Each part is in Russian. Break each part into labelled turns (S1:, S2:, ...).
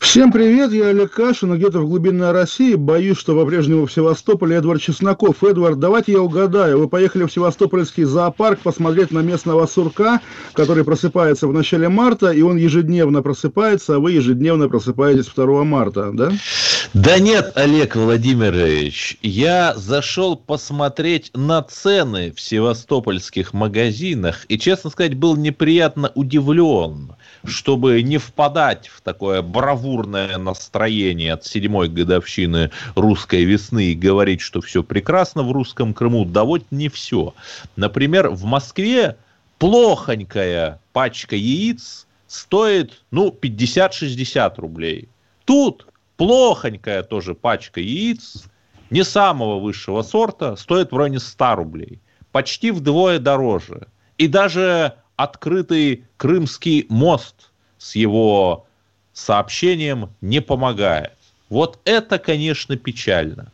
S1: Всем привет, я Олег Кашин, где-то в глубинной России. Боюсь, что по-прежнему в Севастополе Эдвард Чесноков. Эдвард, давайте я угадаю. Вы поехали в Севастопольский зоопарк посмотреть на местного сурка, который просыпается в начале марта, и он ежедневно просыпается, а вы ежедневно просыпаетесь 2 марта, да?
S2: Да нет, Олег Владимирович, я зашел посмотреть на цены в севастопольских магазинах и, честно сказать, был неприятно удивлен, чтобы не впадать в такое бравурное настроение от седьмой годовщины русской весны и говорить, что все прекрасно в русском Крыму, да вот не все. Например, в Москве плохонькая пачка яиц стоит, ну, 50-60 рублей. Тут плохонькая тоже пачка яиц, не самого высшего сорта, стоит в районе 100 рублей. Почти вдвое дороже. И даже открытый Крымский мост с его сообщением не помогает. Вот это, конечно, печально.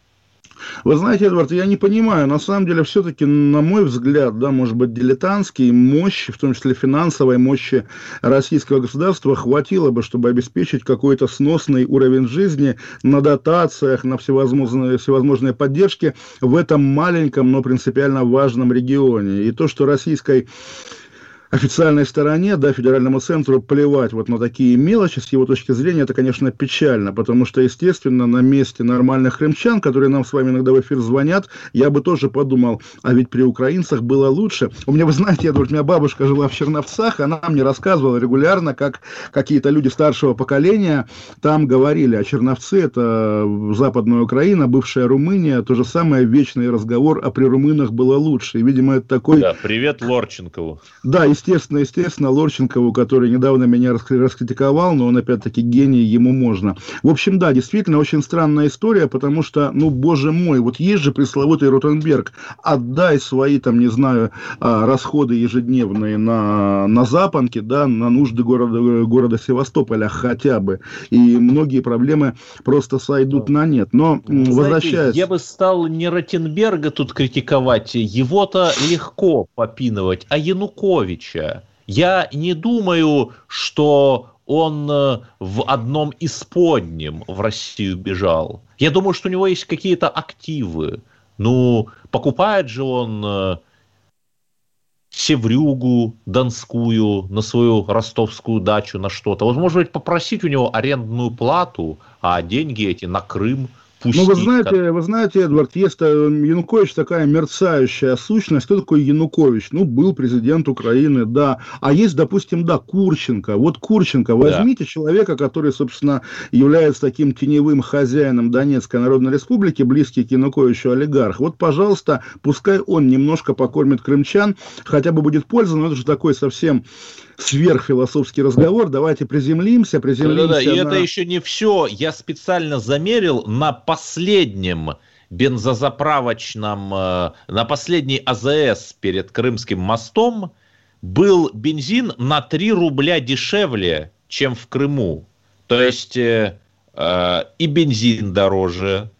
S1: Вы знаете, Эдвард, я не понимаю, на самом деле, все-таки, на мой взгляд, да, может быть, дилетантские мощи, в том числе финансовой мощи российского государства, хватило бы, чтобы обеспечить какой-то сносный уровень жизни на дотациях, на всевозможные, всевозможные поддержки в этом маленьком, но принципиально важном регионе. И то, что российской официальной стороне, да, федеральному центру плевать вот на такие мелочи, с его точки зрения, это, конечно, печально, потому что, естественно, на месте нормальных крымчан, которые нам с вами иногда в эфир звонят, я бы тоже подумал, а ведь при украинцах было лучше. У меня, вы знаете, Эдвард, у меня бабушка жила в Черновцах, она мне рассказывала регулярно, как какие-то люди старшего поколения там говорили, а Черновцы – это Западная Украина, бывшая Румыния, то же самое, вечный разговор, а при румынах было лучше. И, видимо, это такой...
S2: Да, привет Лорченкову.
S1: Да, естественно, естественно, Лорченкову, который недавно меня раскритиковал, но он, опять-таки, гений, ему можно. В общем, да, действительно, очень странная история, потому что, ну, боже мой, вот есть же пресловутый Ротенберг, отдай свои, там, не знаю, а, расходы ежедневные на, на запонки, да, на нужды города, города Севастополя хотя бы, и многие проблемы просто сойдут на нет. Но,
S2: Знаете,
S1: возвращаясь...
S2: Я бы стал не Ротенберга тут критиковать, его-то легко попинывать, а Януковича. Я не думаю, что он э, в одном из подним в Россию бежал. Я думаю, что у него есть какие-то активы. Ну, покупает же он э, Севрюгу Донскую на свою ростовскую дачу, на что-то. Возможно, ведь попросить у него арендную плату, а деньги эти на Крым –
S1: ну, вы знаете, вы знаете, Эдвард, есть э, Янукович такая мерцающая сущность. Кто такой Янукович? Ну, был президент Украины, да. А есть, допустим, да, Курченко. Вот Курченко. Возьмите да. человека, который, собственно, является таким теневым хозяином Донецкой Народной Республики, близкий к Януковичу олигарх. Вот, пожалуйста, пускай он немножко покормит крымчан, хотя бы будет польза, но это же такой совсем сверхфилософский разговор. Давайте приземлимся, приземлимся. Да-да-да,
S2: и на... это еще не все. Я специально замерил на последнем бензозаправочном, э, на последней АЗС перед Крымским мостом был бензин на 3 рубля дешевле, чем в Крыму. То есть э, э, и бензин дороже,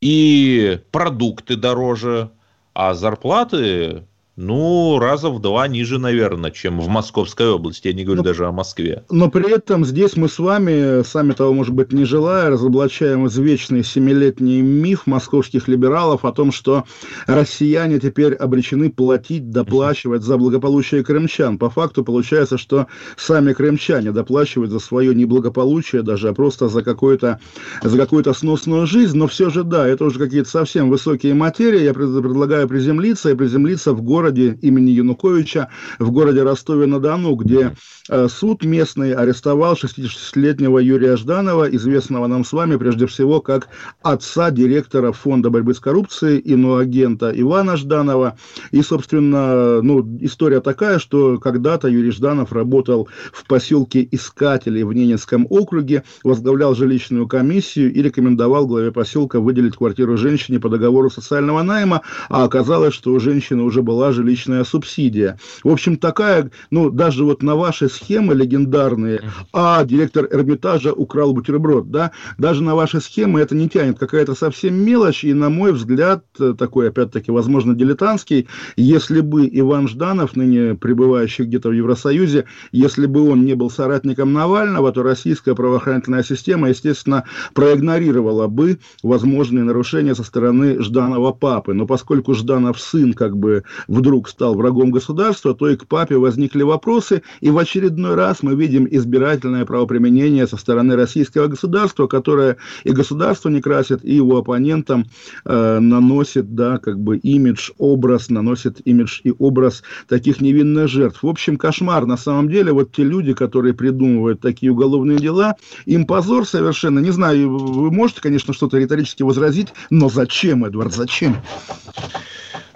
S2: и продукты дороже, а зарплаты ну, раза в два ниже, наверное, чем в Московской области. Я не говорю но, даже о Москве.
S1: Но при этом здесь мы с вами, сами того, может быть, не желая, разоблачаем извечный семилетний миф московских либералов о том, что россияне теперь обречены платить, доплачивать за благополучие крымчан. По факту получается, что сами крымчане доплачивают за свое неблагополучие даже, а просто за, какую-то, за какую-то сносную жизнь. Но все же, да, это уже какие-то совсем высокие материи. Я предлагаю приземлиться и приземлиться в городе городе имени Януковича, в городе Ростове-на-Дону, где э, суд местный арестовал 66-летнего Юрия Жданова, известного нам с вами прежде всего как отца директора Фонда борьбы с коррупцией, иноагента Ивана Жданова. И, собственно, ну, история такая, что когда-то Юрий Жданов работал в поселке Искателей в Ненецком округе, возглавлял жилищную комиссию и рекомендовал главе поселка выделить квартиру женщине по договору социального найма, а оказалось, что у женщины уже была жилищная субсидия. В общем, такая, ну, даже вот на ваши схемы легендарные, а директор Эрмитажа украл бутерброд, да, даже на ваши схемы это не тянет, какая-то совсем мелочь, и, на мой взгляд, такой, опять-таки, возможно, дилетантский, если бы Иван Жданов, ныне пребывающий где-то в Евросоюзе, если бы он не был соратником Навального, то российская правоохранительная система, естественно, проигнорировала бы возможные нарушения со стороны Жданова папы. Но поскольку Жданов сын как бы вдруг стал врагом государства, то и к папе возникли вопросы, и в очередной раз мы видим избирательное правоприменение со стороны российского государства, которое и государство не красит, и его оппонентам э, наносит, да, как бы имидж, образ, наносит имидж и образ таких невинных жертв. В общем, кошмар. На самом деле, вот те люди, которые придумывают такие уголовные дела, им позор совершенно. Не знаю, вы можете, конечно, что-то риторически возразить, но зачем, Эдвард, зачем?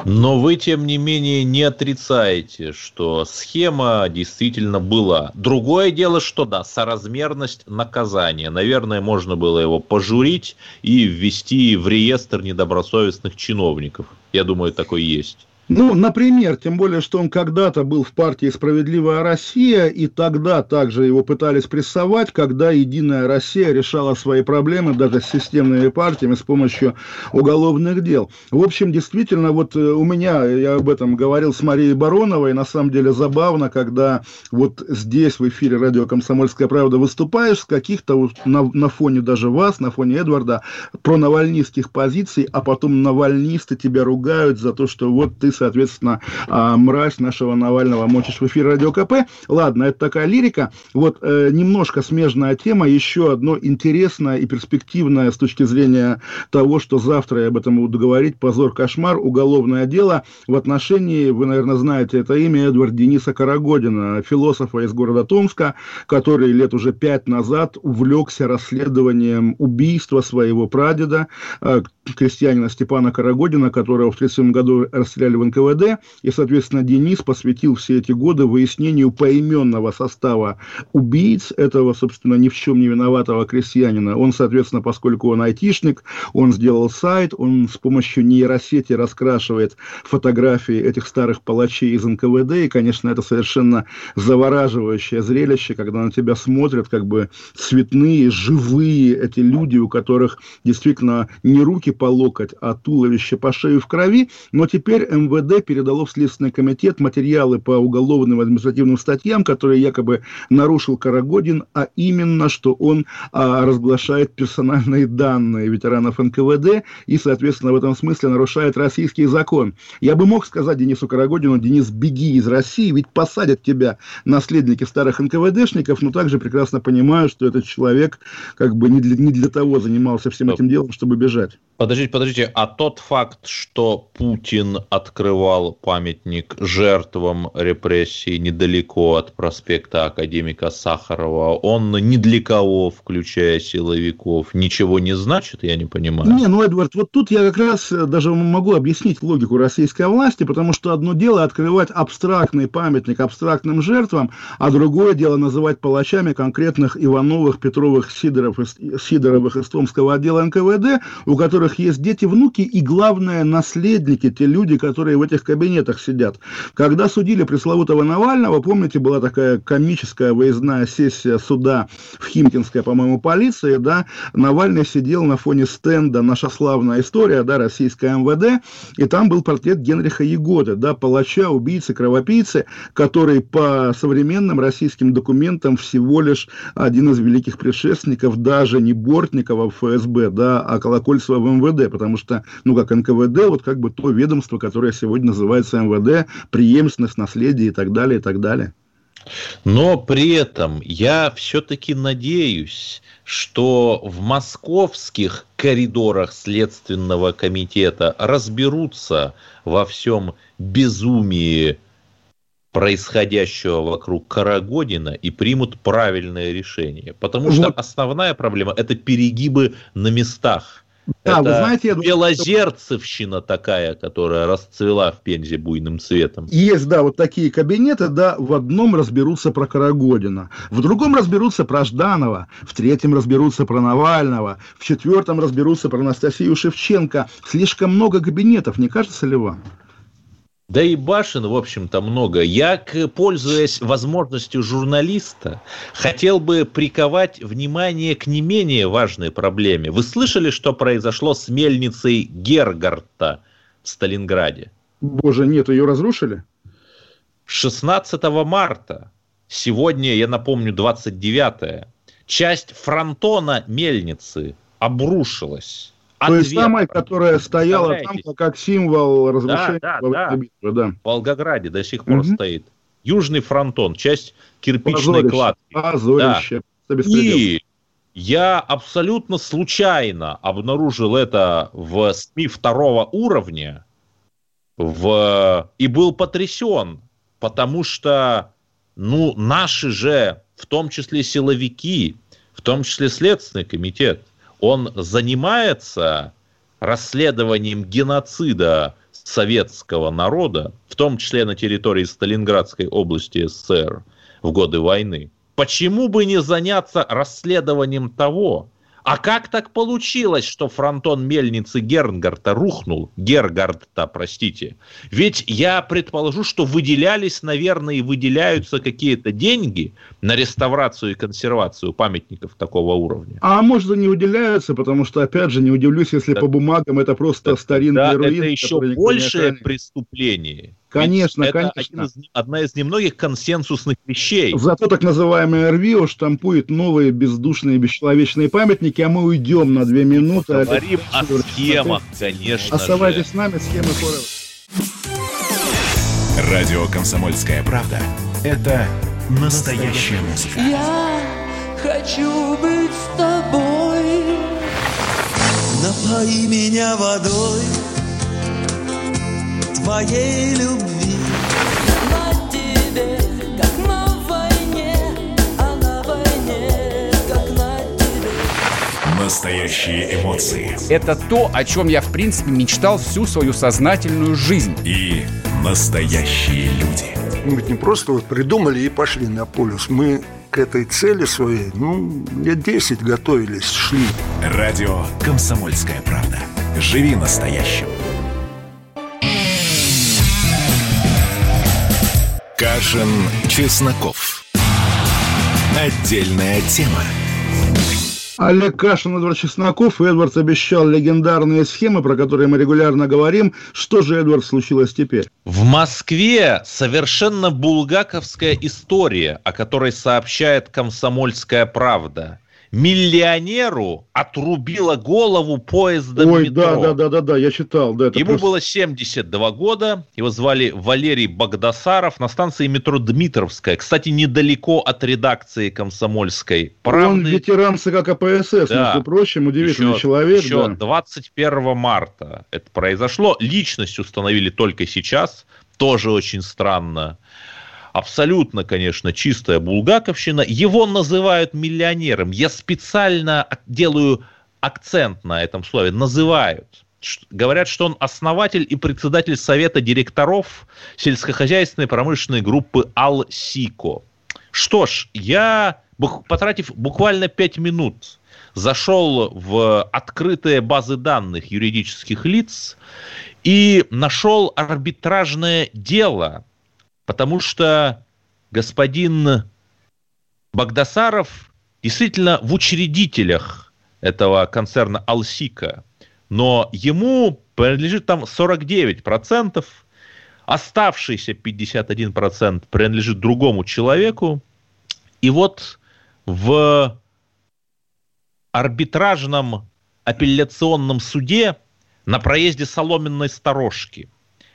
S2: Но вы, тем не менее, не отрицаете, что схема действительно была. Другое дело, что да, соразмерность наказания. Наверное, можно было его пожурить и ввести в реестр недобросовестных чиновников. Я думаю, такой есть.
S1: Ну, например, тем более, что он когда-то был в партии «Справедливая Россия», и тогда также его пытались прессовать, когда «Единая Россия» решала свои проблемы даже с системными партиями с помощью уголовных дел. В общем, действительно, вот э, у меня, я об этом говорил с Марией Бароновой, на самом деле забавно, когда вот здесь в эфире радио «Комсомольская правда» выступаешь с каких-то, на, на фоне даже вас, на фоне Эдварда, про навальнистских позиций, а потом навальнисты тебя ругают за то, что вот ты соответственно, а, мразь нашего Навального мочишь в эфир Радио КП. Ладно, это такая лирика. Вот э, немножко смежная тема, еще одно интересное и перспективное с точки зрения того, что завтра я об этом буду говорить, позор, кошмар, уголовное дело в отношении, вы, наверное, знаете это имя, Эдвард Дениса Карагодина, философа из города Томска, который лет уже пять назад увлекся расследованием убийства своего прадеда, э, крестьянина Степана Карагодина, которого в 1937 году расстреляли в НКВД, и, соответственно, Денис посвятил все эти годы выяснению поименного состава убийц этого, собственно, ни в чем не виноватого крестьянина. Он, соответственно, поскольку он айтишник, он сделал сайт, он с помощью нейросети раскрашивает фотографии этих старых палачей из НКВД, и, конечно, это совершенно завораживающее зрелище, когда на тебя смотрят как бы цветные, живые эти люди, у которых действительно не руки по локоть, а туловище по шею в крови, но теперь МВД передало в Следственный комитет материалы по уголовным административным статьям, которые якобы нарушил Карагодин, а именно, что он а, разглашает персональные данные ветеранов НКВД и, соответственно, в этом смысле нарушает российский закон. Я бы мог сказать Денису Карагодину, Денис, беги из России, ведь посадят тебя наследники старых НКВДшников, но также прекрасно понимаю, что этот человек как бы не для, не для того занимался всем этим делом, чтобы бежать.
S2: Подождите, подождите, а тот факт, что Путин открывал памятник жертвам репрессий недалеко от проспекта Академика Сахарова, он ни для кого, включая силовиков, ничего не значит, я не понимаю.
S1: Не, ну, Эдвард, вот тут я как раз даже могу объяснить логику российской власти, потому что одно дело открывать абстрактный памятник абстрактным жертвам, а другое дело называть палачами конкретных Ивановых, Петровых, Сидоров, Сидоровых из Томского отдела НКВД, у которых которых есть дети, внуки и, главное, наследники, те люди, которые в этих кабинетах сидят. Когда судили пресловутого Навального, помните, была такая комическая выездная сессия суда в Химкинской, по-моему, полиции, да, Навальный сидел на фоне стенда «Наша славная история», да, российская МВД, и там был портрет Генриха Егоды, да, палача, убийцы, кровопийцы, который по современным российским документам всего лишь один из великих предшественников, даже не Бортникова в ФСБ, да, а Колокольцева в МВД, потому что, ну, как НКВД, вот как бы то ведомство, которое сегодня называется МВД, преемственность, наследие и так далее, и так далее.
S2: Но при этом я все-таки надеюсь, что в московских коридорах Следственного комитета разберутся во всем безумии происходящего вокруг Карагодина и примут правильное решение. Потому что вот. основная проблема – это перегибы на местах. Да, это вы знаете, я белозерцевщина такая, которая расцвела в Пензе буйным цветом.
S1: Есть, да, вот такие кабинеты, да, в одном разберутся про Карагодина, в другом разберутся про Жданова, в третьем разберутся про Навального, в четвертом разберутся про Анастасию Шевченко. Слишком много кабинетов, не кажется ли вам?
S2: Да и башен, в общем-то, много. Я, пользуясь возможностью журналиста, хотел бы приковать внимание к не менее важной проблеме. Вы слышали, что произошло с мельницей Гергарта в Сталинграде?
S1: Боже, нет, ее разрушили?
S2: 16 марта, сегодня, я напомню, 29 часть фронтона мельницы обрушилась
S1: той ответ. самой, которая стояла там как символ разрушения
S2: да, да, да. битвы. Да. В Волгограде до сих пор угу. стоит. Южный фронтон, часть кирпичной Позорище. кладки. Позорище. Да. И я абсолютно случайно обнаружил это в СМИ второго уровня в... и был потрясен, потому что ну, наши же, в том числе силовики, в том числе Следственный комитет – он занимается расследованием геноцида советского народа, в том числе на территории Сталинградской области СССР в годы войны. Почему бы не заняться расследованием того, а как так получилось, что фронтон мельницы Гернгарта рухнул? Гергарта, простите. Ведь я предположу, что выделялись, наверное, и выделяются какие-то деньги на реставрацию и консервацию памятников такого уровня.
S1: А может и не выделяются, потому что, опять же, не удивлюсь, если да, по бумагам это просто да, старинный да, руин.
S2: это еще большее преступление.
S1: Конечно,
S2: Ведь
S1: конечно.
S2: Это из, одна из немногих консенсусных вещей.
S1: Зато так называемая РВИО штампует новые бездушные, бесчеловечные памятники, а мы уйдем на две минуты.
S2: Говорим о схемах, конечно
S1: Оставайтесь же. с нами, схемы Форел.
S3: Радио «Комсомольская правда» — это настоящая музыка.
S4: Я хочу быть с тобой. Напои меня водой твоей любви. На тебе, как на войне, а на войне, как на тебе.
S3: Настоящие эмоции.
S5: Это то, о чем я, в принципе, мечтал всю свою сознательную жизнь.
S3: И настоящие люди.
S1: Мы ведь не просто вот придумали и пошли на полюс. Мы к этой цели своей, ну, лет 10 готовились, шли.
S3: Радио «Комсомольская правда». Живи настоящим. Кашин, Чесноков. Отдельная тема.
S1: Олег Кашин, Эдвард Чесноков. Эдвард обещал легендарные схемы, про которые мы регулярно говорим. Что же, Эдвард, случилось теперь?
S2: В Москве совершенно булгаковская история, о которой сообщает «Комсомольская правда» миллионеру отрубила голову поездом Ой, метро.
S1: да, да, да, да, да, я читал. Да,
S2: это Ему просто... было 72 года, его звали Валерий Богдасаров на станции метро Дмитровская. Кстати, недалеко от редакции «Комсомольской правды».
S1: Он ветеран ЦК КПСС, да. между прочим, удивительный еще, человек.
S2: Еще да. 21 марта это произошло. Личность установили только сейчас, тоже очень странно абсолютно, конечно, чистая булгаковщина. Его называют миллионером. Я специально делаю акцент на этом слове. Называют. Говорят, что он основатель и председатель совета директоров сельскохозяйственной промышленной группы Алсико. Что ж, я, потратив буквально 5 минут, зашел в открытые базы данных юридических лиц и нашел арбитражное дело, потому что господин Багдасаров действительно в учредителях этого концерна Алсика, но ему принадлежит там 49%, оставшийся 51% принадлежит другому человеку, и вот в арбитражном апелляционном суде на проезде Соломенной сторожки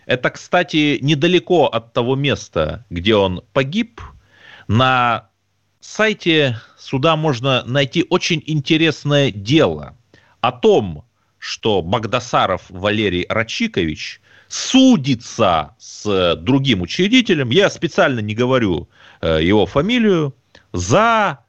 S2: это, кстати, недалеко от того места, где он погиб. На сайте суда можно найти очень интересное дело о том, что Багдасаров Валерий Рачикович судится с другим учредителем, я специально не говорю э, его фамилию, за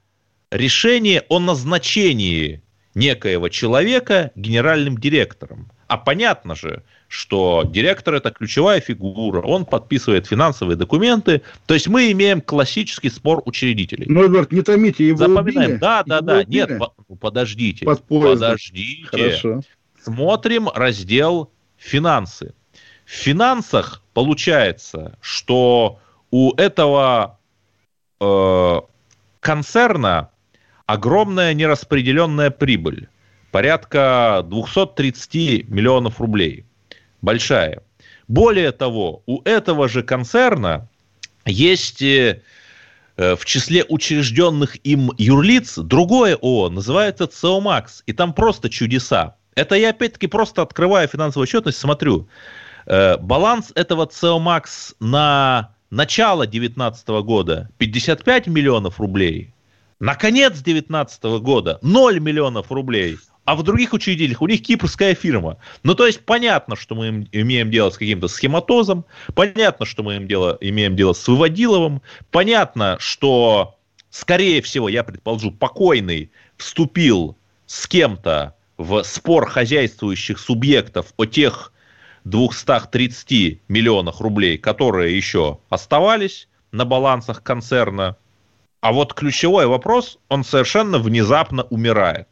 S2: решение о назначении некоего человека генеральным директором. А понятно же, что директор это ключевая фигура, он подписывает финансовые документы. То есть мы имеем классический спор учредителей.
S1: Ну, Эдвард, не томите, его
S2: Запоминаем.
S1: убили?
S2: Да, да,
S1: Его
S2: да.
S1: убили?
S2: Нет, по- подождите.
S1: Под поездом.
S2: Подождите.
S1: Хорошо.
S2: Смотрим раздел финансы. В финансах получается, что у этого э, концерна огромная нераспределенная прибыль. Порядка 230 миллионов рублей. Большая. Более того, у этого же концерна есть э, э, в числе учрежденных им юрлиц другое ООО, называется ЦОМАКС, и там просто чудеса. Это я опять-таки просто открываю финансовую отчетность, смотрю. Э, Баланс этого ЦОМАКС на начало 2019 года 55 миллионов рублей, на конец 2019 года 0 миллионов рублей, а в других учредителях у них кипрская фирма. Ну, то есть понятно, что мы им- имеем дело с каким-то схематозом, понятно, что мы им дело, имеем дело с выводиловым, понятно, что, скорее всего, я предположу, покойный вступил с кем-то в спор хозяйствующих субъектов о тех 230 миллионах рублей, которые еще оставались на балансах концерна. А вот ключевой вопрос, он совершенно внезапно умирает.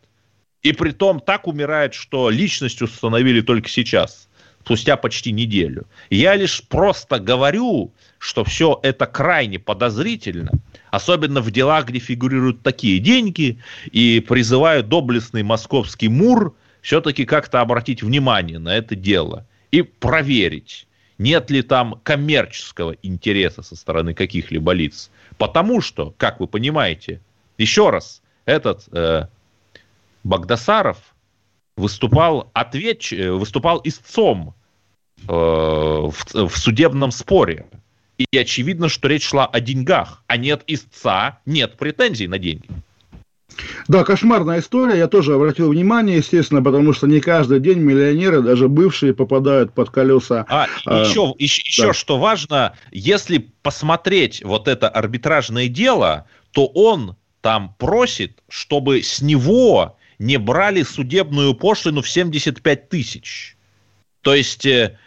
S2: И при том так умирает, что личность установили только сейчас, спустя почти неделю. Я лишь просто говорю, что все это крайне подозрительно, особенно в делах, где фигурируют такие деньги, и призываю доблестный московский МУР все-таки как-то обратить внимание на это дело и проверить, нет ли там коммерческого интереса со стороны каких-либо лиц. Потому что, как вы понимаете, еще раз, этот э, Багдасаров выступал, ответч... э, выступал истцом э, в, в судебном споре. И очевидно, что речь шла о деньгах. А нет истца, нет претензий на деньги.
S1: Да, кошмарная история. Я тоже обратил внимание, естественно, потому что не каждый день миллионеры, даже бывшие, попадают под колеса.
S2: А,
S1: А,
S2: еще, еще, еще
S1: да.
S2: что важно, если посмотреть вот это арбитражное дело, то он там просит, чтобы с него не брали судебную пошлину в 75 тысяч. То есть, э,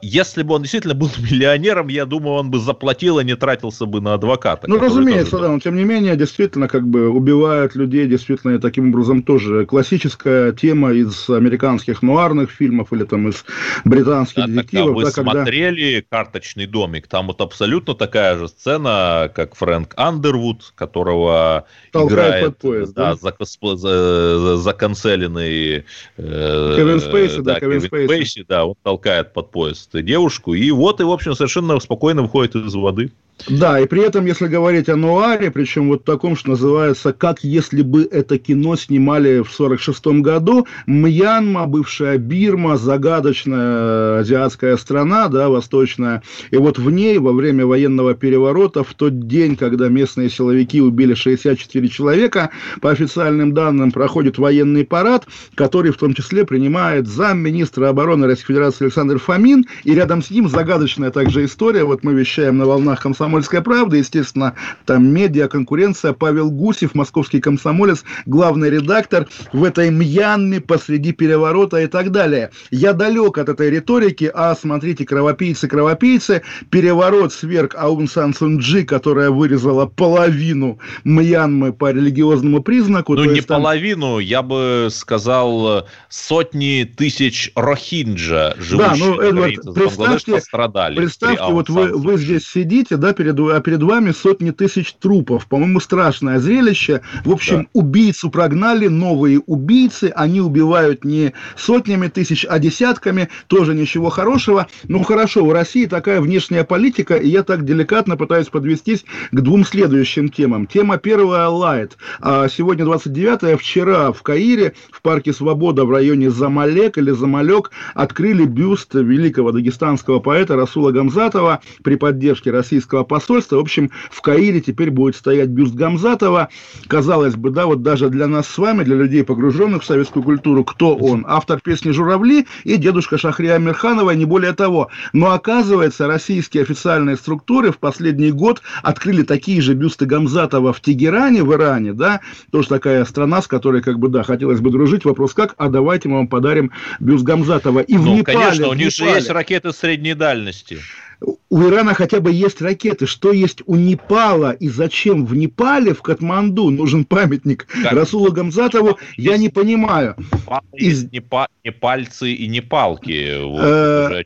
S2: если бы он действительно был миллионером, я думаю, он бы заплатил и не тратился бы на адвоката.
S1: Ну, разумеется,
S2: тоже
S1: да, но тем не менее, действительно, как бы убивают людей, действительно, таким образом тоже классическая тема из американских нуарных фильмов или там из британских
S2: Да, тогда
S1: детективов,
S2: вы
S1: да, когда...
S2: смотрели «Карточный домик», там вот абсолютно такая же сцена, как Фрэнк Андервуд, которого
S1: Толкает
S2: играет
S1: под поезд,
S2: да,
S1: да?
S2: за- за- законцеленный э,
S1: Кевин Спейси, да, Кевин
S2: Кевин
S1: Спейси.
S2: Спейси, да, он толкает под поезд девушку, и вот, и, в общем, совершенно спокойно выходит из воды.
S1: Да, и при этом, если говорить о нуаре, причем вот таком, что называется, как если бы это кино снимали в 46 году, Мьянма, бывшая Бирма, загадочная азиатская страна, да, восточная, и вот в ней во время военного переворота, в тот день, когда местные силовики убили 64 человека, по официальным данным, проходит военный парад, который в том числе принимает замминистра обороны Российской Федерации Александр Фомин, и рядом с ним загадочная также история, вот мы вещаем на волнах «Комсомольской правды», естественно, там медиа, конкуренция, Павел Гусев, московский комсомолец, главный редактор в этой Мьянме посреди переворота и так далее. Я далек от этой риторики, а смотрите, кровопийцы, кровопийцы, переворот сверг Аун Сан Сунджи, которая вырезала половину Мьянмы по религиозному признаку.
S2: Ну, не
S1: там-
S2: половину, я бы сказал, сотни тысяч рохинджа, живущих
S1: ну,
S2: на
S1: Эдвард, представьте-
S2: пострадали.
S1: Представьте, вот вы, вы здесь сидите, да, перед, а перед вами сотни тысяч трупов. По-моему, страшное зрелище. В общем,
S2: Да.
S1: убийцу прогнали, новые убийцы. Они убивают не сотнями тысяч, а десятками. Тоже ничего хорошего. Ну, хорошо, у России такая внешняя политика, и я так деликатно пытаюсь подвестись к двум следующим темам. Тема первая – Лайт. А сегодня 29 вчера в Каире, в парке Свобода в районе Замалек или Замалек открыли бюст великого дагестанского поэта Расула Гамзатова при поддержке российского посольства. В общем, в Каире теперь будет стоять бюст Гамзатова. Казалось бы, да, вот даже для нас с вами, для людей, погруженных в советскую культуру, кто он? Автор песни «Журавли» и дедушка Шахрия Амирханова, не более того. Но оказывается, российские официальные структуры в последний год открыли такие же бюсты Гамзатова в Тегеране, в Иране, да, тоже такая страна, с которой, как бы, да, хотелось бы дружить. Вопрос как? А давайте мы вам подарим бюст Гамзатова. И в
S2: Ну,
S1: Непале,
S2: конечно, у
S1: в
S2: них же есть ракеты средней дальности.
S1: У Ирана хотя бы есть ракеты. Что есть у Непала и зачем в Непале, в Катманду, нужен памятник
S2: Так.
S1: Расулу Гамзатову, я не понимаю.
S2: Пал-
S1: Из-
S2: есть Не, па- не пальцы и не палки. Вот,
S1: Э.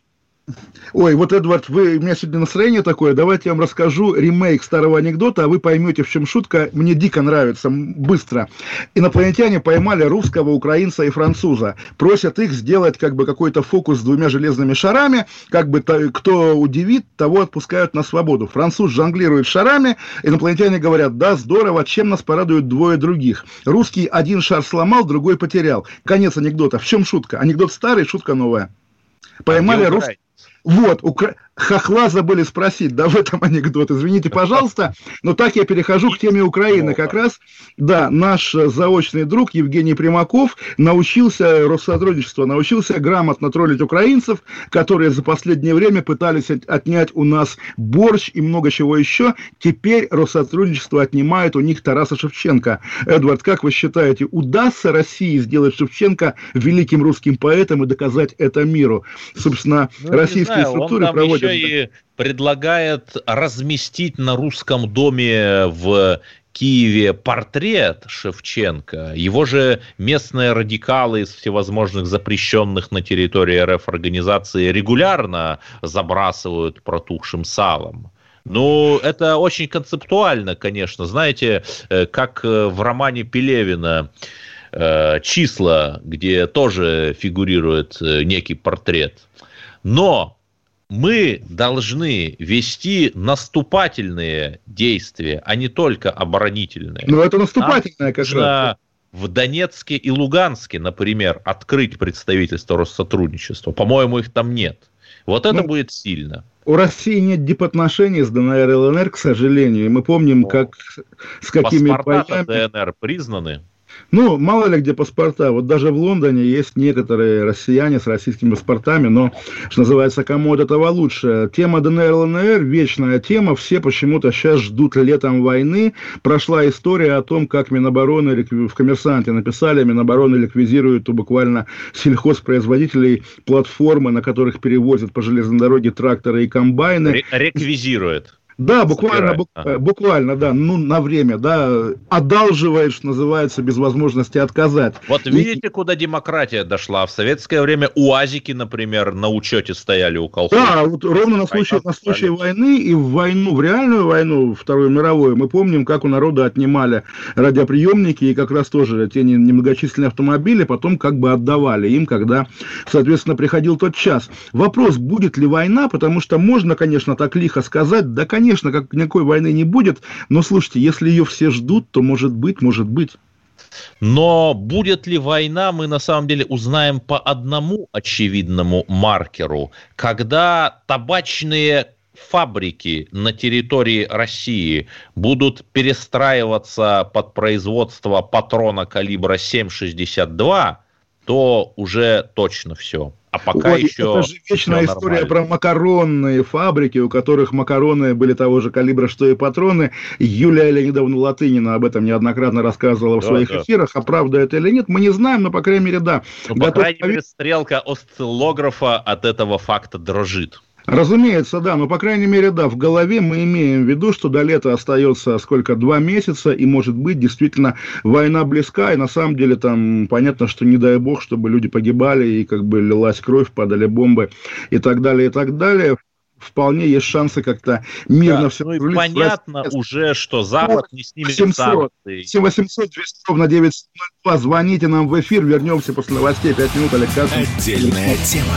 S1: Ой, вот, Эдвард, вы, у меня сегодня настроение такое, давайте я вам расскажу ремейк старого анекдота, а вы поймете, в чем шутка. Мне дико нравится, быстро. Инопланетяне поймали русского, украинца и француза. Просят их сделать как бы какой-то фокус с двумя железными шарами, как бы то- кто удивит, того отпускают на свободу. Француз жонглирует шарами, инопланетяне говорят, да, здорово, чем нас порадуют двое других. Русский один шар сломал, другой потерял. Конец анекдота. В чем шутка? Анекдот старый, шутка новая. Поймали
S2: А
S1: русского... Вот, укра... хохла забыли спросить, да, в этом анекдот. Извините, пожалуйста, но так я перехожу к теме Украины. Как раз, да, наш заочный друг Евгений Примаков научился, Россотрудничество научился грамотно троллить украинцев, которые за последнее время пытались от- отнять у нас борщ и много чего еще. Теперь Россотрудничество отнимает у них Тараса Шевченко. Эдвард, как вы считаете, удастся России сделать Шевченко великим русским поэтом и доказать это миру? Собственно,
S2: Ну,
S1: российские
S2: знаю,
S1: структуры проводят...
S2: еще и предлагает разместить на русском доме в Киеве портрет Шевченко. Его же местные радикалы из всевозможных запрещенных на территории РФ организаций регулярно забрасывают протухшим салом. Ну, это очень концептуально, конечно. Знаете, э, как э, в романе Пелевина э, «Числа», где тоже фигурирует некий портрет. Но мы должны вести наступательные действия, а не только оборонительные.
S1: Ну, это наступательное как раз.
S2: Нужно в Донецке и Луганске, например, открыть представительство Россотрудничества. По-моему, их там нет. Вот это
S1: Ну,
S2: будет сильно.
S1: У России нет дипотношений с ДНР и ЛНР, к сожалению. И мы помним, как, с какими боями...
S2: ДНР признаны.
S1: Ну, мало ли где паспорта. Вот даже в Лондоне есть некоторые россияне с российскими паспортами, но, что называется, кому от этого лучше. Тема ДНР, ЛНР – вечная тема. Все почему-то сейчас ждут летом войны. Прошла история о том, как Минобороны в «Коммерсанте» написали, Минобороны ликвидирует у буквально сельхозпроизводителей платформы, на которых перевозят по железной дороге тракторы и комбайны.
S2: Ре- Реквизирует.
S1: Да, буквально,
S2: ага.
S1: э, буквально, да, ну, на время, да, одалживает, что называется, без возможности отказать.
S2: Вот видите, куда демократия дошла. В советское время УАЗики, например, на учете стояли у колхоза.
S1: Да, вот ровно на случай, на случай войны и в войну, в реальную войну, Вторую мировую, мы помним, как у народа отнимали радиоприемники и как раз тоже те не- немногочисленные автомобили потом как бы отдавали им, когда, соответственно, приходил тот час. Вопрос, будет ли война, потому что можно, конечно, так лихо сказать, да, конечно, как никакой войны не будет, но слушайте, если ее все ждут, то может быть, может быть.
S2: Но будет ли война, мы на самом деле узнаем по одному очевидному маркеру. Когда табачные фабрики на территории России будут перестраиваться под производство патрона калибра 7,62, то уже точно все. А пока
S1: Ой,
S2: еще...
S1: это же вечная история
S2: нормально.
S1: про макаронные фабрики, у которых макароны были того же калибра, что и патроны. Юлия Леонидовна Латынина об этом неоднократно рассказывала в
S2: Да,
S1: своих
S2: да.
S1: эфирах. А правда это или нет, мы не знаем, но, по крайней мере, да.
S2: Ну, по
S1: Готов
S2: крайней мере, стрелка осциллографа от этого факта дрожит.
S1: Разумеется, да, но, по крайней мере, да, в голове мы имеем в виду, что до лета остается сколько, два месяца, и, может быть, действительно война близка, и на самом деле там понятно, что не дай бог, чтобы люди погибали, и как бы лилась кровь, падали бомбы, и так далее, и так далее. Вполне есть шансы как-то мирно
S2: Да,
S1: все
S2: ну и понятно уже, что Запад не снимет
S1: 700.
S2: санкции.
S1: 7 800 200 ровно 902. Звоните нам в эфир. Вернемся после новостей. 5 минут, Олег Кашин.
S3: Отдельная тема.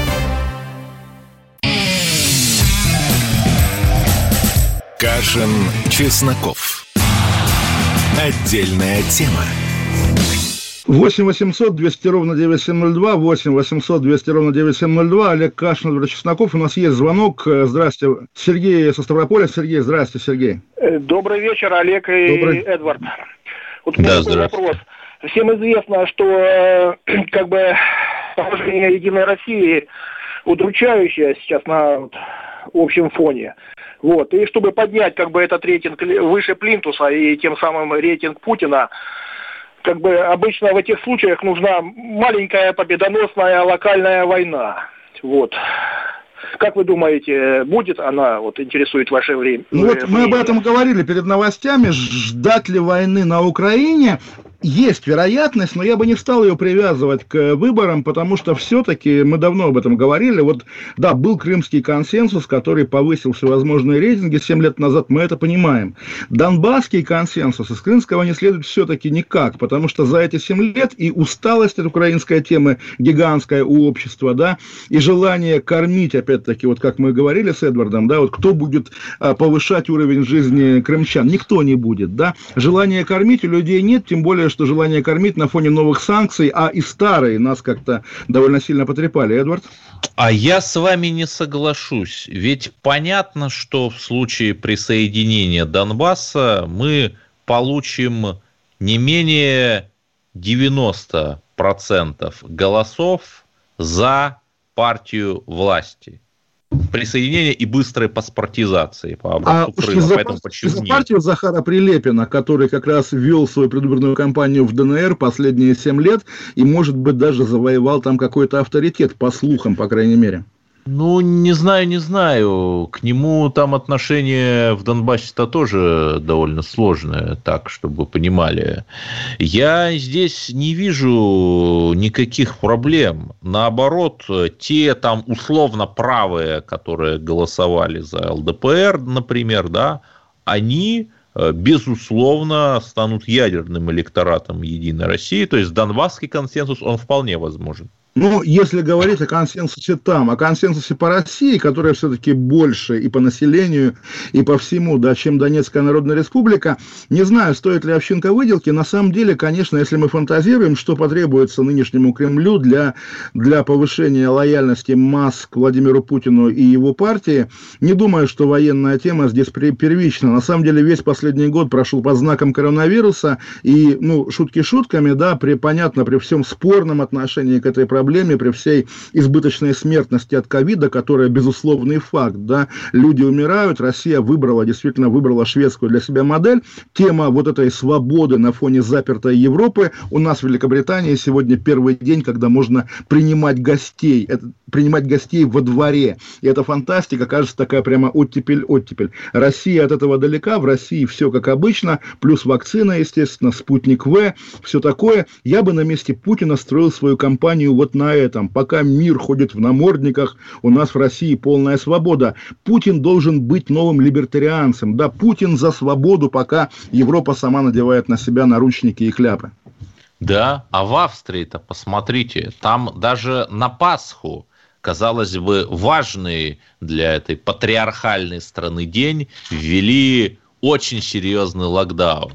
S3: Кашин, Чесноков. Отдельная тема.
S1: 8 800 200 ровно 9702, 8 800 200 ровно 9702, Олег Кашин, Владимир Чесноков. У нас есть звонок. Здрасте, Сергей со Ставрополя. Сергей, здрасте, Сергей.
S6: Добрый вечер, Олег и
S1: Добрый.
S6: Эдвард. Вот у меня
S2: Да,
S6: такой вопрос. Всем известно, что э, как бы положение Единой России удручающее сейчас на вот, общем фоне. Вот. И чтобы поднять как бы этот рейтинг выше Плинтуса и тем самым рейтинг Путина, как бы обычно в этих случаях нужна маленькая победоносная локальная война. Вот. Как вы думаете, будет она, вот интересует ваше время?
S1: Ну вот мы об этом говорили перед новостями. Ждать ли войны на Украине? Есть вероятность, но я бы не стал ее привязывать к выборам, потому что все-таки мы давно об этом говорили. Вот, да, был крымский консенсус, который повысил всевозможные рейтинги 7 лет назад, мы это понимаем. Донбасский консенсус из крымского не следует все-таки никак, потому что за эти 7 лет и усталость от украинской темы гигантская у общества, да, и желание кормить, опять-таки, вот как мы говорили с Эдвардом, да, вот кто будет а, повышать уровень жизни крымчан? Никто не будет, да. Желания кормить у людей нет, тем более, что желание кормить на фоне новых санкций, а и старые нас как-то довольно сильно потрепали. Эдвард?
S2: А я с вами не соглашусь. Ведь понятно, что в случае присоединения Донбасса мы получим не менее 90% голосов за партию власти. Присоединение и быстрой паспортизации по
S1: А
S2: образцу
S1: уж
S2: Крыма.
S1: за,
S2: Поэтому почему
S1: за
S2: нет?
S1: партию Захара Прилепина, который как раз вел свою предвыборную кампанию в ДНР последние 7 лет и, может быть, даже завоевал там какой-то авторитет, по слухам, по крайней мере.
S2: Ну, не знаю, не знаю. К нему там отношение в Донбассе-то тоже довольно сложное, так, чтобы понимали. Я здесь не вижу никаких проблем. Наоборот, те там условно правые, которые голосовали за ЛДПР, например, да, они э, безусловно станут ядерным электоратом Единой России. То есть Донбасский консенсус, он вполне возможен.
S1: Ну, если говорить о консенсусе там, о консенсусе по России, которая все-таки больше и по населению, и по всему, да, чем Донецкая Народная Республика, не знаю, стоит ли овчинка выделки. На самом деле, конечно, если мы фантазируем, что потребуется нынешнему Кремлю для, для повышения лояльности масс к Владимиру Путину и его партии, не думаю, что военная тема здесь первична. На самом деле, весь последний год прошел под знаком коронавируса, и, ну, шутки шутками, да, при, понятно, при всем спорном отношении к этой проблеме, при всей избыточной смертности от ковида, которая безусловный факт, да, люди умирают, Россия выбрала, действительно выбрала шведскую для себя модель. Тема вот этой свободы на фоне запертой Европы у нас в Великобритании сегодня первый день, когда можно принимать гостей, это, принимать гостей во дворе. И эта фантастика, кажется, такая прямо оттепель-оттепель. Россия от этого далека, в России все как обычно, плюс вакцина, естественно, спутник В, все такое. Я бы на месте Путина строил свою кампанию вот на этом. Пока мир ходит в намордниках, у нас в России полная свобода. Путин должен быть новым либертарианцем. Да, Путин за свободу, пока Европа сама надевает на себя наручники и кляпы.
S2: Да, а в Австрии-то, посмотрите, там даже на Пасху, казалось бы, важный для этой патриархальной страны день, ввели очень серьезный локдаун.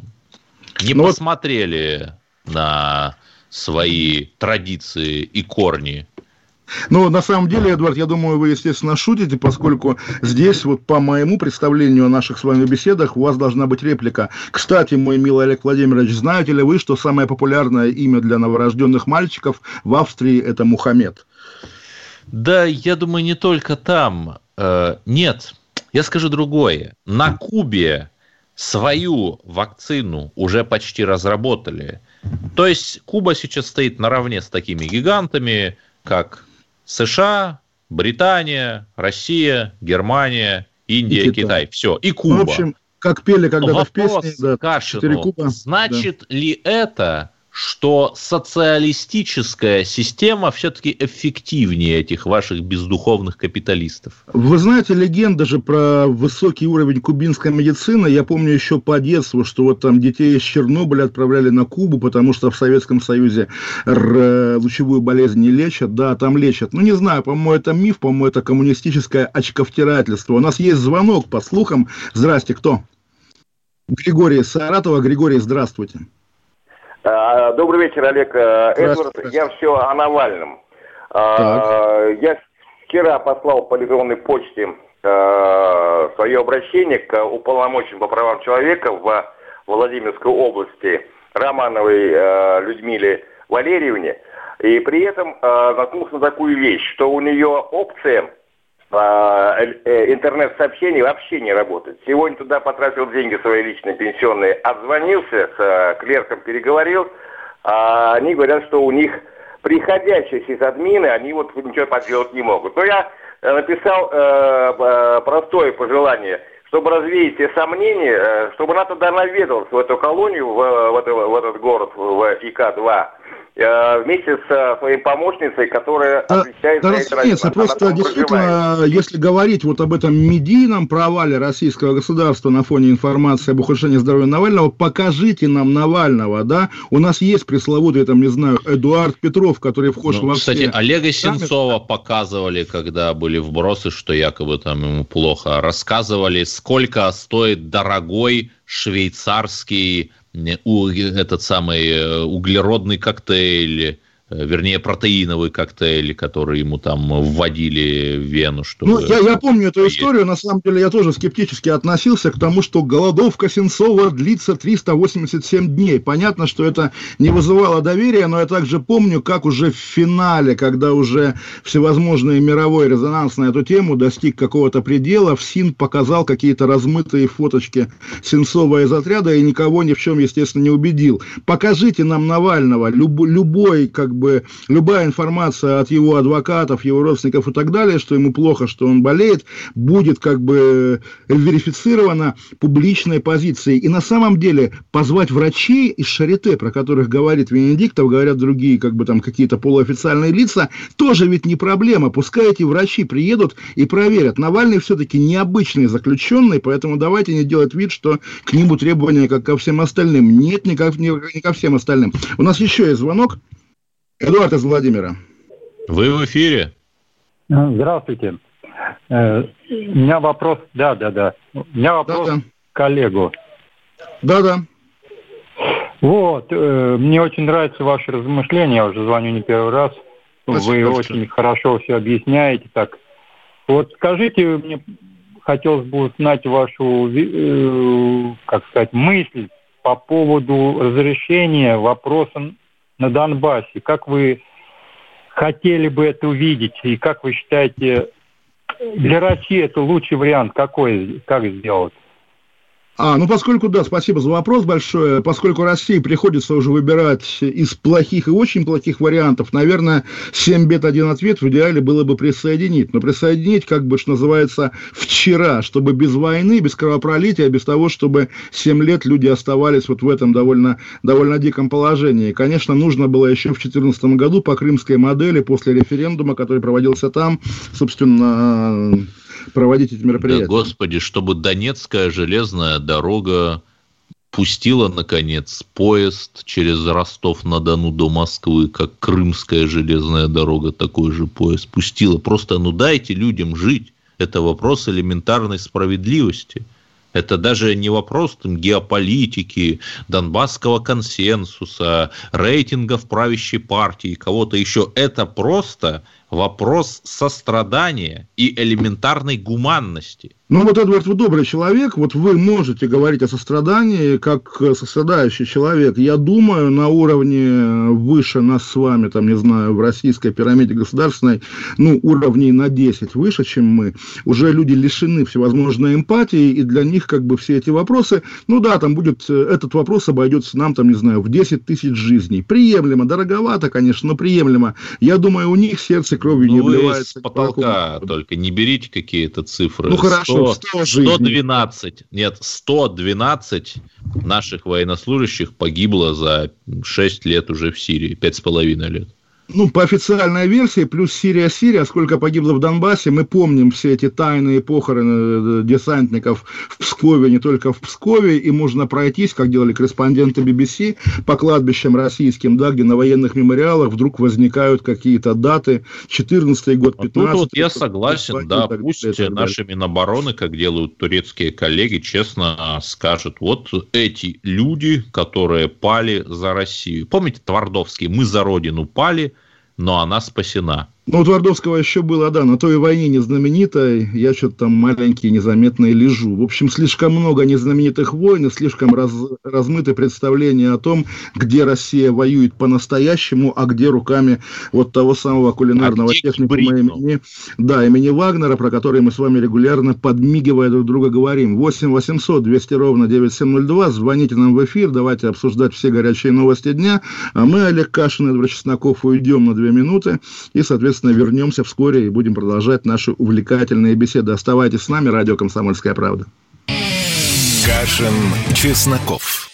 S2: Не
S1: Ну вот-
S2: посмотрели на свои традиции и корни.
S1: Ну, на самом деле, Эдвард, я думаю, вы, естественно, шутите, поскольку здесь, вот по моему представлению о наших с вами беседах, у вас должна быть реплика. Кстати, мой милый Олег Владимирович, знаете ли вы, что самое популярное имя для новорожденных мальчиков в Австрии – это Мухаммед?
S2: Да, я думаю, не только там. Э, Нет, я скажу другое. На Кубе свою вакцину уже почти разработали. То есть Куба сейчас стоит наравне с такими гигантами, как США, Британия, Россия, Германия, Индия,
S1: И Китай.
S2: Китай. Все. И Куба.
S1: в общем, как пели когда-то в песне, да,
S2: Кашину,
S1: «Четыре Куба».
S2: значит ли это, что социалистическая система все-таки эффективнее этих ваших бездуховных капиталистов?
S1: Вы знаете, легенда же про высокий уровень кубинской медицины, я помню еще по детству, что вот там детей из Чернобыля отправляли на Кубу, потому что в Советском Союзе лучевую болезнь не лечат, да, там лечат. Ну, не знаю, по-моему, это миф, по-моему, это коммунистическое очковтирательство. У нас есть звонок, по слухам. Здрасте, кто? Григорий Саратова. Григорий, здравствуйте.
S7: А, добрый вечер, Олег э, Эдвард. Я все о Навальном. Так. Я вчера послал по электронной почте э, свое обращение к уполномоченному по правам человека в Владимирской области Романовой э, Людмиле Валерьевне. И при этом наткнулся на такую вещь, что у нее опция интернет-сообщений вообще не работает. Сегодня туда потратил деньги свои личные пенсионные, отзвонился, с клерком переговорил, а они говорят, что у них приходящие сисадмины, они вот ничего поделать не могут. Но я написал э, простое пожелание, чтобы развеять все сомнения, чтобы НАТО тогда наведался в эту колонию, в, в, это, в этот город, в ИК-2, Э, вместе с своей помощницей, которая отвечает
S1: да, за это. Разумеется, просто действительно, проживает. если говорить вот об этом медийном провале российского государства на фоне информации об ухудшении здоровья Навального, покажите нам Навального, да? У нас есть пресловутый, там, не знаю, Эдуард Петров, который вхож ну, во
S2: Кстати, все... Олега Сенцова показывали, когда были вбросы, что якобы там ему плохо. Рассказывали, сколько стоит дорогой швейцарский этот самый э, углеродный коктейль, Э, вернее, протеиновый коктейль, который ему там вводили в вену. Чтобы...
S1: Ну, я, я помню эту историю, на самом деле я тоже скептически относился к тому, что голодовка Сенцова длится 387 дней. Понятно, что это не вызывало доверия, но я также помню, как уже в финале, когда уже всевозможные мировой резонанс на эту тему достиг какого-то предела, ФСИН показал какие-то размытые фоточки Сенцова из отряда и никого ни в чем, естественно, не убедил. Покажите нам Навального, люб, любой, как бы любая информация от его адвокатов, его родственников и так далее, что ему плохо, что он болеет, будет как бы верифицирована публичной позицией. И на самом деле позвать врачей из Шарите, про которых говорит Венедиктов, говорят другие как бы там какие-то полуофициальные лица, тоже ведь не проблема. Пускай эти врачи приедут и проверят. Навальный все-таки необычный заключенный, поэтому давайте не делать вид, что к нему требования как ко всем остальным. Нет, не, как, не, не ко всем остальным. У нас еще есть звонок. Эдуард из Владимира.
S2: Вы в эфире.
S8: Здравствуйте. Э, у меня вопрос, да, да, да. У меня вопрос да, да. к коллегу.
S1: Да, да.
S8: Вот, э, мне очень нравятся ваши размышления, я уже звоню не первый раз. Спасибо, Вы большое. очень хорошо все объясняете так. Вот скажите, мне хотелось бы узнать вашу, э, как сказать, мысль по поводу разрешения вопроса на Донбассе. Как вы хотели бы это увидеть? И как вы считаете, для России это лучший вариант какой, как сделать?
S1: А, ну поскольку, да, спасибо за вопрос большое. Поскольку России приходится уже выбирать из плохих и очень плохих вариантов, наверное, 7 бед, один ответ в идеале было бы присоединить. Но присоединить, как бы, что называется, вчера, чтобы без войны, без кровопролития, без того, чтобы 7 лет люди оставались вот в этом довольно, довольно диком положении. Конечно, нужно было еще в 2014 году по крымской модели, после референдума, который проводился там, собственно, проводить эти мероприятия. Да,
S2: господи, чтобы Донецкая железная дорога пустила, наконец, поезд через Ростов-на-Дону до Москвы, как Крымская железная дорога, такой же поезд пустила. Просто, ну, дайте людям жить. Это вопрос элементарной справедливости. Это даже не вопрос там, геополитики, донбасского консенсуса, рейтингов правящей партии, кого-то еще. Это просто вопрос сострадания и элементарной гуманности.
S1: Ну вот, Эдвард, вы добрый человек, вот вы можете говорить о сострадании как сострадающий человек. Я думаю, на уровне выше нас с вами, там, не знаю, в российской пирамиде государственной, ну, уровней на 10 выше, чем мы, уже люди лишены всевозможной эмпатии, и для них как бы все эти вопросы, ну да, там будет, этот вопрос обойдется нам, там, не знаю, в 10 тысяч жизней. Приемлемо, дороговато, конечно, но приемлемо. Я думаю, у них сердце кровью
S2: ну,
S1: не
S2: вы
S1: обливается...
S2: с потолка только не берите какие-то цифры.
S1: Ну, хорошо,
S2: 100,
S1: 100 жизней.
S2: 112, нет, 112 наших военнослужащих погибло за 6 лет уже в Сирии, пять с половиной лет.
S1: Ну, по официальной версии, плюс Сирия-Сирия, сколько погибло в Донбассе, мы помним все эти тайные похороны э, десантников в Пскове, не только в Пскове, и можно пройтись, как делали корреспонденты BBC, по кладбищам российским, да, где на военных мемориалах вдруг возникают какие-то даты, 14 год, 15
S2: а Тут вот я согласен, да, пусть наши Минобороны, как делают турецкие коллеги, честно скажут, вот эти люди, которые пали за Россию. Помните Твардовский, мы за Родину пали, но она спасена.
S1: Ну, у Твардовского еще было, да, на той войне незнаменитой, я что-то там маленький, незаметный лежу. В общем, слишком много незнаменитых войн и слишком раз, размыты представления о том, где Россия воюет по-настоящему, а где руками вот того самого кулинарного а техникума имени, да, имени Вагнера, про который мы с вами регулярно подмигивая друг друга говорим. 8 800 200 ровно 9702, звоните нам в эфир, давайте обсуждать все горячие новости дня. А мы, Олег Кашин и Эдвард Чесноков, уйдем на две минуты и, соответственно, соответственно, вернемся вскоре и будем продолжать наши увлекательные беседы. Оставайтесь с нами, радио «Комсомольская правда».
S3: Кашин, Чесноков.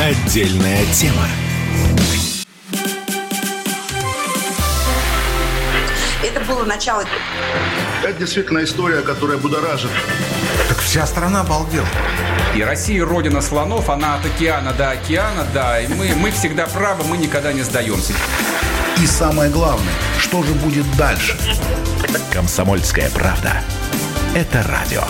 S3: Отдельная тема.
S9: Это было начало.
S1: Это действительно история, которая будоражит.
S10: Так вся страна обалдела.
S5: И Россия родина слонов, она от океана до океана, да, и мы, мы всегда правы, мы никогда не сдаемся.
S10: И самое главное, что же будет дальше?
S3: Комсомольская правда. Это радио.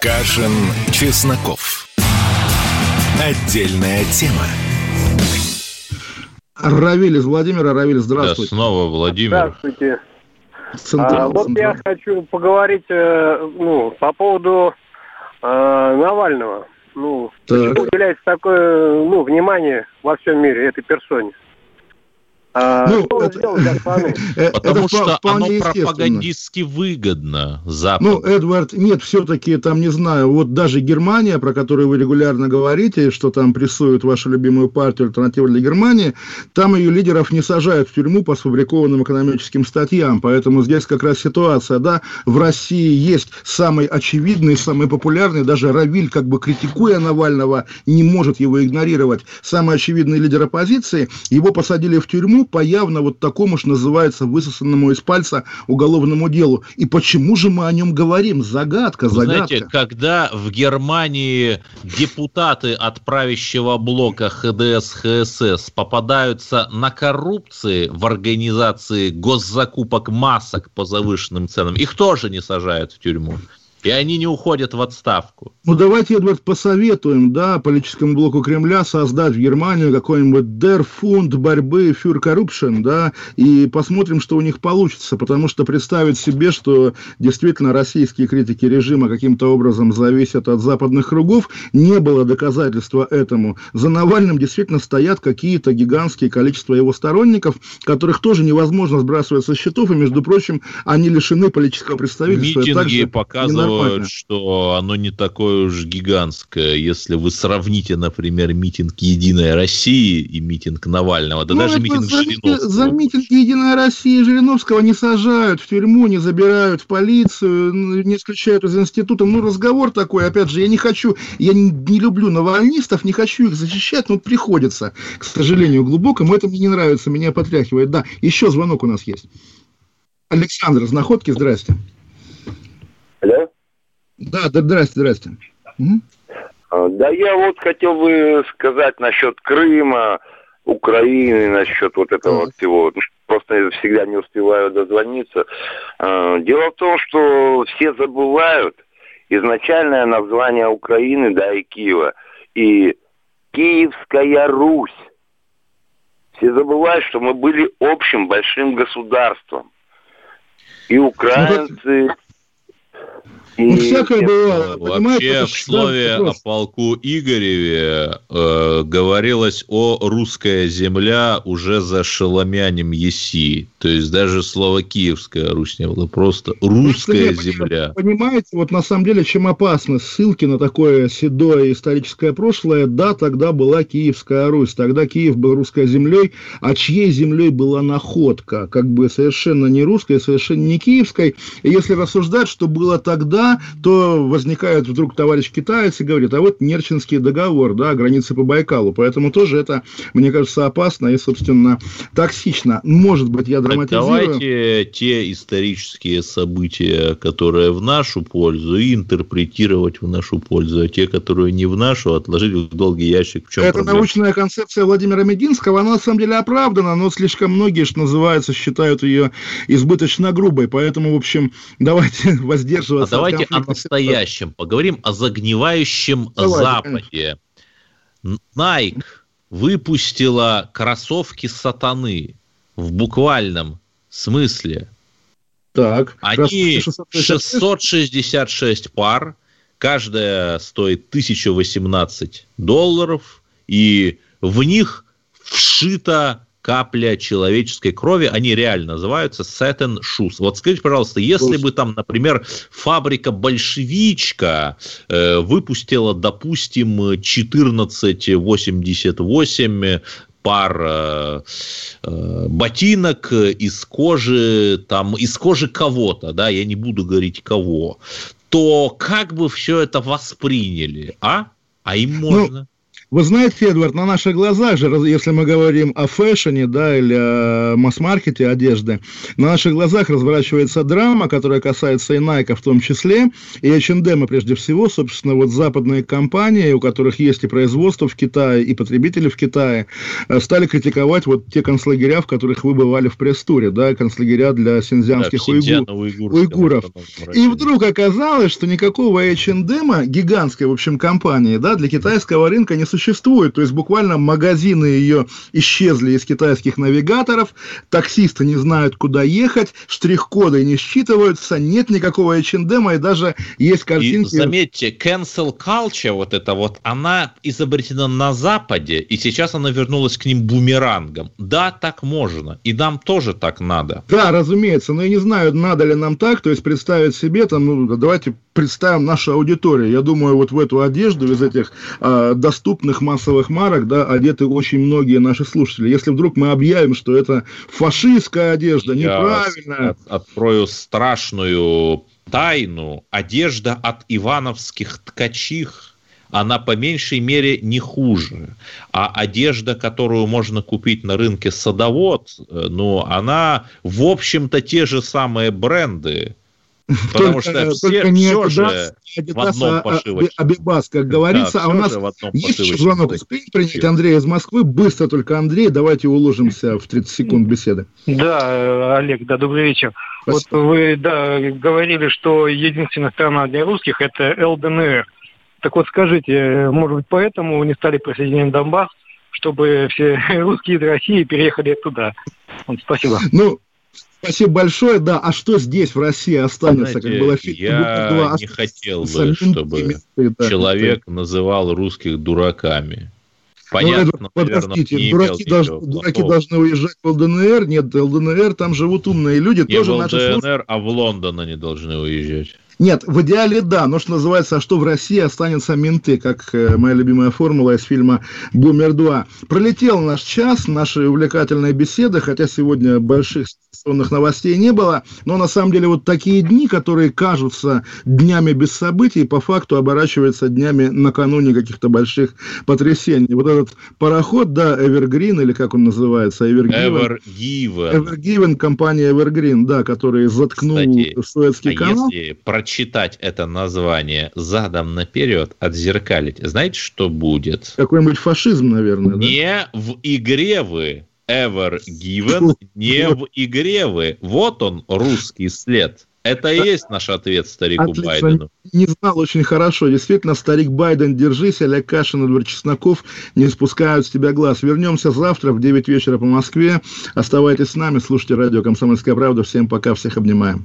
S3: Кашин, Чесноков. Отдельная тема.
S1: Равиль из Владимира. Равиль, здравствуйте.
S2: Да, снова Владимир.
S11: Здравствуйте. Централ, а, вот централ. я хочу поговорить э, ну, по поводу э, Навального. Ну, так. почему уделяется такое ну, внимание во всем мире этой персоне?
S2: А, ну, что это... сделал страны? Э, Потому это что оно пропагандистски выгодно Западу.
S1: Ну, Эдвард, нет, все-таки там, не знаю, вот даже Германия, про которую вы регулярно говорите, что там прессуют вашу любимую партию «Альтернатива для Германии», там ее лидеров не сажают в тюрьму по сфабрикованным экономическим статьям, поэтому здесь как раз ситуация, да, в России есть самый очевидный, самый популярный, даже Равиль, как бы критикуя Навального, не может его игнорировать, самый очевидный лидер оппозиции, его посадили в тюрьму, по явно вот такому, что называется, высосанному из пальца уголовному делу. И почему же мы о нем говорим? Загадка, загадка.
S2: Знаете, когда в Германии депутаты от правящего блока ХДС, ХСС попадаются на коррупции в организации госзакупок масок по завышенным ценам, их тоже не сажают в тюрьму. И они не уходят в отставку.
S1: Ну, давайте, Эдвард, посоветуем, да, политическому блоку Кремля создать в Германию какой-нибудь Der Fund борьбы für Corruption, да, и посмотрим, что у них получится, потому что представить себе, что действительно российские критики режима каким-то образом зависят от западных кругов, не было доказательства этому. За Навальным действительно стоят какие-то гигантские количества его сторонников, которых тоже невозможно сбрасывать со счетов, и, между прочим, они лишены политического представительства.
S2: Митинги показывают показывают, что оно не такое уж гигантское. Если вы сравните, например, митинг «Единая России» и митинг Навального, да ну, даже митинг
S1: за,
S2: Жириновского.
S1: За митинг «Единая Россия» и Жириновского не сажают в тюрьму, не забирают в полицию, не исключают из института. Ну, разговор такой, опять же, я не хочу, я не, не люблю навальнистов, не хочу их защищать, но приходится, к сожалению, глубокому. Это мне не нравится, меня потряхивает. Да, еще звонок у нас есть. Александр из Находки, здрасте.
S12: Алло?
S1: Да, да, здрасте, здрасте.
S12: Угу. Да я вот хотел бы сказать насчет Крыма, Украины, насчет вот этого вот всего. Просто всегда не успеваю дозвониться. А, дело в том, что все забывают изначальное название Украины, да, и Киева. И Киевская Русь. Все забывают, что мы были общим большим государством. И украинцы,
S1: Ну, всякое бывало.
S2: Вообще, в слове о полку Игореве э, говорилось о русская земля уже за шеломянем Еси. То есть даже слово Киевская Русь не было, просто русская
S1: Просто,
S2: земля.
S1: Понимаете, вот на самом деле, чем опасны ссылки на такое седое историческое прошлое, да, тогда была Киевская Русь, тогда Киев был русской землей, а чьей землей была находка, как бы совершенно не русской, совершенно не киевской. И если рассуждать, что было тогда, то возникает вдруг товарищ китаец и говорит, а вот Нерчинский договор, да, границы по Байкалу, поэтому тоже это, мне кажется, опасно и, собственно, токсично. Может быть, я драматизирую.
S2: Давайте те исторические события, которые в нашу пользу, и интерпретировать в нашу пользу, а те, которые не в нашу, отложить в долгий ящик. В чем
S1: Это
S2: проблема?
S1: научная концепция Владимира Мединского, она на самом деле оправдана, но слишком многие, что называется, считают ее избыточно грубой, поэтому, в общем, давайте
S2: А
S1: воздерживаться. от
S2: давайте о настоящем. Поговорим о загнивающем
S1: Давайте,
S2: Западе. Nike выпустила кроссовки сатаны в буквальном смысле.
S1: Так,
S2: Они
S1: 666?
S2: 666 пар, каждая стоит 1018 долларов, и в них вшита капля человеческой крови, они реально называются satin shoes. Вот скажите, пожалуйста, если бы там, например, фабрика «Большевичка» э, выпустила, допустим, 1488 пар э, э, ботинок из кожи, там, из кожи кого-то, да, я не буду говорить кого, то как бы все это восприняли, а? А им можно.
S1: Вы знаете, Эдвард, на наших глазах же, если мы говорим о фэшне, да, или о масс-маркете одежды, на наших глазах разворачивается драма, которая касается и Nike в том числе, и H&M прежде всего, собственно, вот западные компании, у которых есть и производство в Китае, и потребители в Китае, э, стали критиковать вот те концлагеря, в которых вы бывали в пресс-туре, да, концлагеря для синьцзянских
S2: Да,
S1: уйгур- уйгуров. И вдруг оказалось, что никакого H&M, гигантской, в общем, компании, да, для китайского рынка не существует. То есть буквально магазины ее исчезли из китайских навигаторов, таксисты не знают, куда ехать, штрих-коды не считываются, нет никакого H&M, и даже есть
S2: И
S1: картинки...
S2: заметьте, cancel culture, вот это вот, она изобретена на Западе, и сейчас она вернулась к ним бумерангом. Да, так можно, и нам тоже так надо.
S1: Да, разумеется, но я не знаю, надо ли нам так, то есть представить себе, там, ну, давайте представим нашу аудиторию. Я думаю, вот в эту одежду из этих а, доступных массовых марок, да, одеты очень многие наши слушатели. Если вдруг мы объявим, что это фашистская одежда,
S2: Я
S1: неправильная,
S2: от- открою страшную тайну. Одежда от ивановских ткачих она по меньшей мере не хуже. А одежда, которую можно купить на рынке садовод, э, ну, она, в общем-то, те же самые бренды. Потому
S1: Только-
S2: что все,
S1: только не
S2: все же в одном
S1: Adidas, а
S2: пошивочном.
S1: Абибас, как говорится.
S2: Да,
S1: а у нас есть еще звонок. Успеем принять Андрей из Москвы? Быстро только, Андрей, давайте уложимся в 30 секунд беседы.
S8: Да, э, Олег, да, добрый вечер. Вот вы да, говорили, что единственная страна для русских это ЛДНР. Так вот скажите, э, может быть, поэтому не стали присоединять Донбасс, чтобы все русские из России переехали туда? Вот, спасибо.
S1: Ну, спасибо большое. Да, а что здесь в России останется,
S2: Знаете,
S1: как было
S2: я
S1: «Бумер-2»,
S2: не хотел бы, чтобы
S1: да,
S2: человек называл русских дураками.
S1: Ну,
S2: Понятно,
S1: это,
S2: наверное,
S1: подождите,
S2: не
S1: дураки, должны, дураки
S2: плохого.
S1: должны уезжать в ЛДНР. Нет, ЛДНР, там живут умные люди,
S2: Не
S1: тоже
S2: в
S1: наши слушатели.
S2: ЛДНР, а в Лондон они должны уезжать.
S1: Нет, в идеале да, но что называется, а что в России останется менты, как э, моя любимая формула из фильма «Бумер 2». Пролетел наш час, нашей увлекательной беседы, хотя сегодня больших сенсационных новостей не было, но на самом деле вот такие дни, которые кажутся днями без событий, по факту оборачиваются днями накануне каких-то больших потрясений. Вот этот пароход, да, Эвергрин, или как он называется, Эвергивен.
S2: Ever given.
S1: Evergiven, компания Evergreen, да, который заткнул
S2: Кстати,
S1: Суэцкий
S2: а
S1: канал.
S2: если прочитать это название задом наперед, отзеркалить, знаете, что будет?
S1: Какой-нибудь фашизм, наверное, да?
S2: Не в игре вы, ever given, не в игре вы. Вот он, русский след. Это и есть наш ответ старику
S1: Отлично.
S2: Байдену.
S1: Не знал очень хорошо. Действительно, старик Байден, держись, Олег Кашин, Эдвард Чесноков не спускают с тебя глаз. Вернемся завтра в 9 вечера по Москве. Оставайтесь с нами, слушайте радио «Комсомольская правда». Всем пока, всех обнимаем.